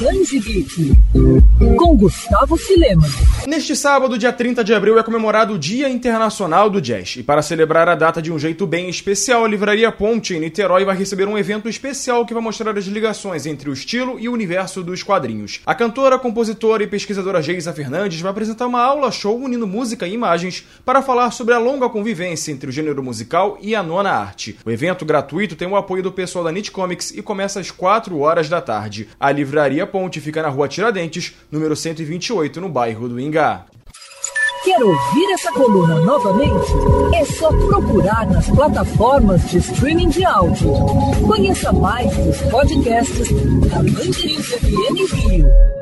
Geek, com Gustavo Filema. Neste sábado, dia 30 de abril, é comemorado o Dia Internacional do Jazz. E para celebrar a data de um jeito bem especial, a Livraria Ponte, em Niterói, vai receber um evento especial que vai mostrar as ligações entre o estilo e o universo dos quadrinhos. A cantora, compositora e pesquisadora Geisa Fernandes vai apresentar uma aula-show unindo música e imagens para falar sobre a longa convivência entre o gênero musical e a nona arte. O evento gratuito tem o apoio do pessoal da Nit Comics e começa às 4 horas da tarde. A Livraria Ponte fica na rua Tiradentes, número 128, no bairro do Ingá. Quer ouvir essa coluna novamente? É só procurar nas plataformas de streaming de áudio. Conheça mais dos podcasts da Mandirinhos FM Rio.